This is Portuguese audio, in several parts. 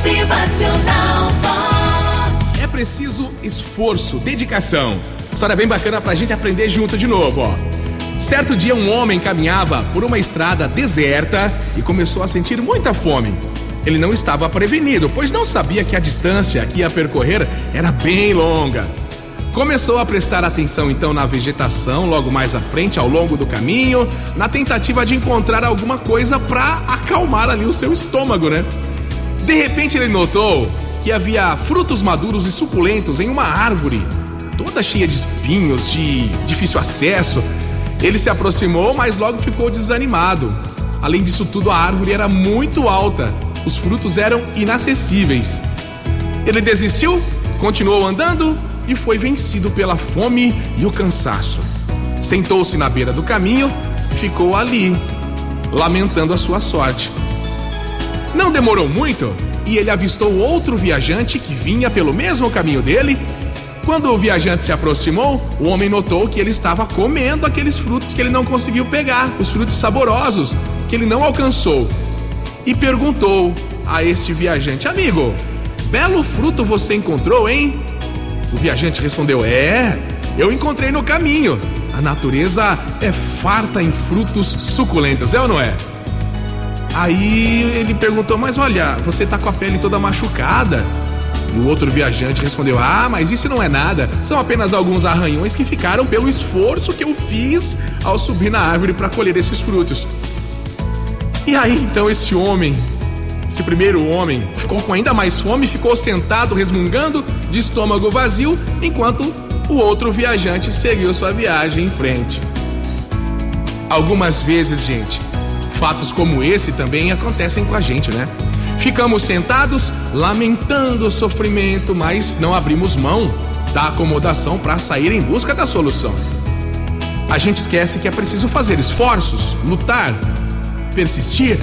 Motivacional Vox. É preciso esforço, dedicação. História bem bacana pra gente aprender junto de novo, ó. Certo dia, um homem caminhava por uma estrada deserta e começou a sentir muita fome. Ele não estava prevenido, pois não sabia que a distância que ia percorrer era bem longa. Começou a prestar atenção então na vegetação logo mais à frente, ao longo do caminho, na tentativa de encontrar alguma coisa para acalmar ali o seu estômago, né? De repente ele notou que havia frutos maduros e suculentos em uma árvore, toda cheia de espinhos, de difícil acesso. Ele se aproximou, mas logo ficou desanimado. Além disso tudo, a árvore era muito alta, os frutos eram inacessíveis. Ele desistiu, continuou andando e foi vencido pela fome e o cansaço. Sentou-se na beira do caminho e ficou ali, lamentando a sua sorte. Não demorou muito e ele avistou outro viajante que vinha pelo mesmo caminho dele quando o viajante se aproximou, o homem notou que ele estava comendo aqueles frutos que ele não conseguiu pegar, os frutos saborosos que ele não alcançou. E perguntou a este viajante: Amigo, belo fruto você encontrou, hein? O viajante respondeu: É, eu encontrei no caminho. A natureza é farta em frutos suculentos, é ou não é? Aí ele perguntou: Mas olha, você tá com a pele toda machucada. E o outro viajante respondeu: Ah, mas isso não é nada. São apenas alguns arranhões que ficaram pelo esforço que eu fiz ao subir na árvore para colher esses frutos. E aí então esse homem, esse primeiro homem, ficou com ainda mais fome, ficou sentado resmungando, de estômago vazio, enquanto o outro viajante seguiu sua viagem em frente. Algumas vezes, gente, fatos como esse também acontecem com a gente, né? Ficamos sentados lamentando o sofrimento, mas não abrimos mão da acomodação para sair em busca da solução. A gente esquece que é preciso fazer esforços, lutar, persistir.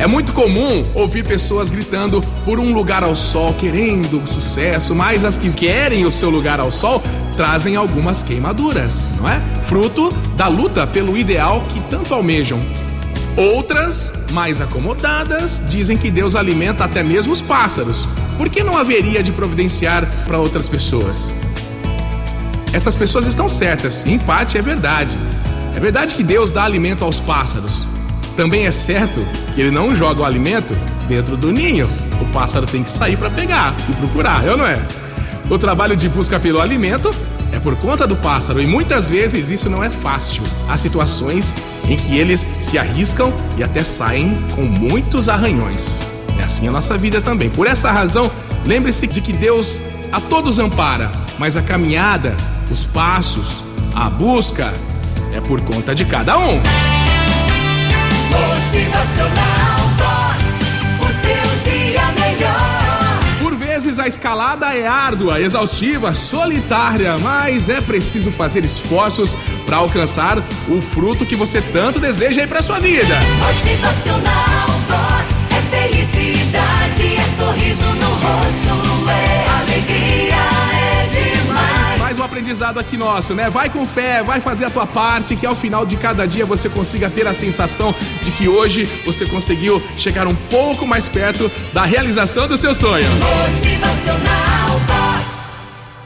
É muito comum ouvir pessoas gritando por um lugar ao sol, querendo sucesso, mas as que querem o seu lugar ao sol trazem algumas queimaduras, não é? Fruto da luta pelo ideal que tanto almejam. Outras, mais acomodadas, dizem que Deus alimenta até mesmo os pássaros. Por que não haveria de providenciar para outras pessoas? Essas pessoas estão certas, em parte é verdade. É verdade que Deus dá alimento aos pássaros. Também é certo que ele não joga o alimento dentro do ninho. O pássaro tem que sair para pegar e procurar, eu não é? O trabalho de busca pelo alimento é por conta do pássaro e muitas vezes isso não é fácil. Há situações em que eles se arriscam e até saem com muitos arranhões. É assim a nossa vida também. Por essa razão, lembre-se de que Deus a todos ampara, mas a caminhada, os passos, a busca é por conta de cada um. Motivacional a escalada é árdua, exaustiva, solitária, mas é preciso fazer esforços para alcançar o fruto que você tanto deseja aí para sua vida. Motivacional aprendizado aqui nosso, né? Vai com fé, vai fazer a tua parte, que ao final de cada dia você consiga ter a sensação de que hoje você conseguiu chegar um pouco mais perto da realização do seu sonho. Motivacional.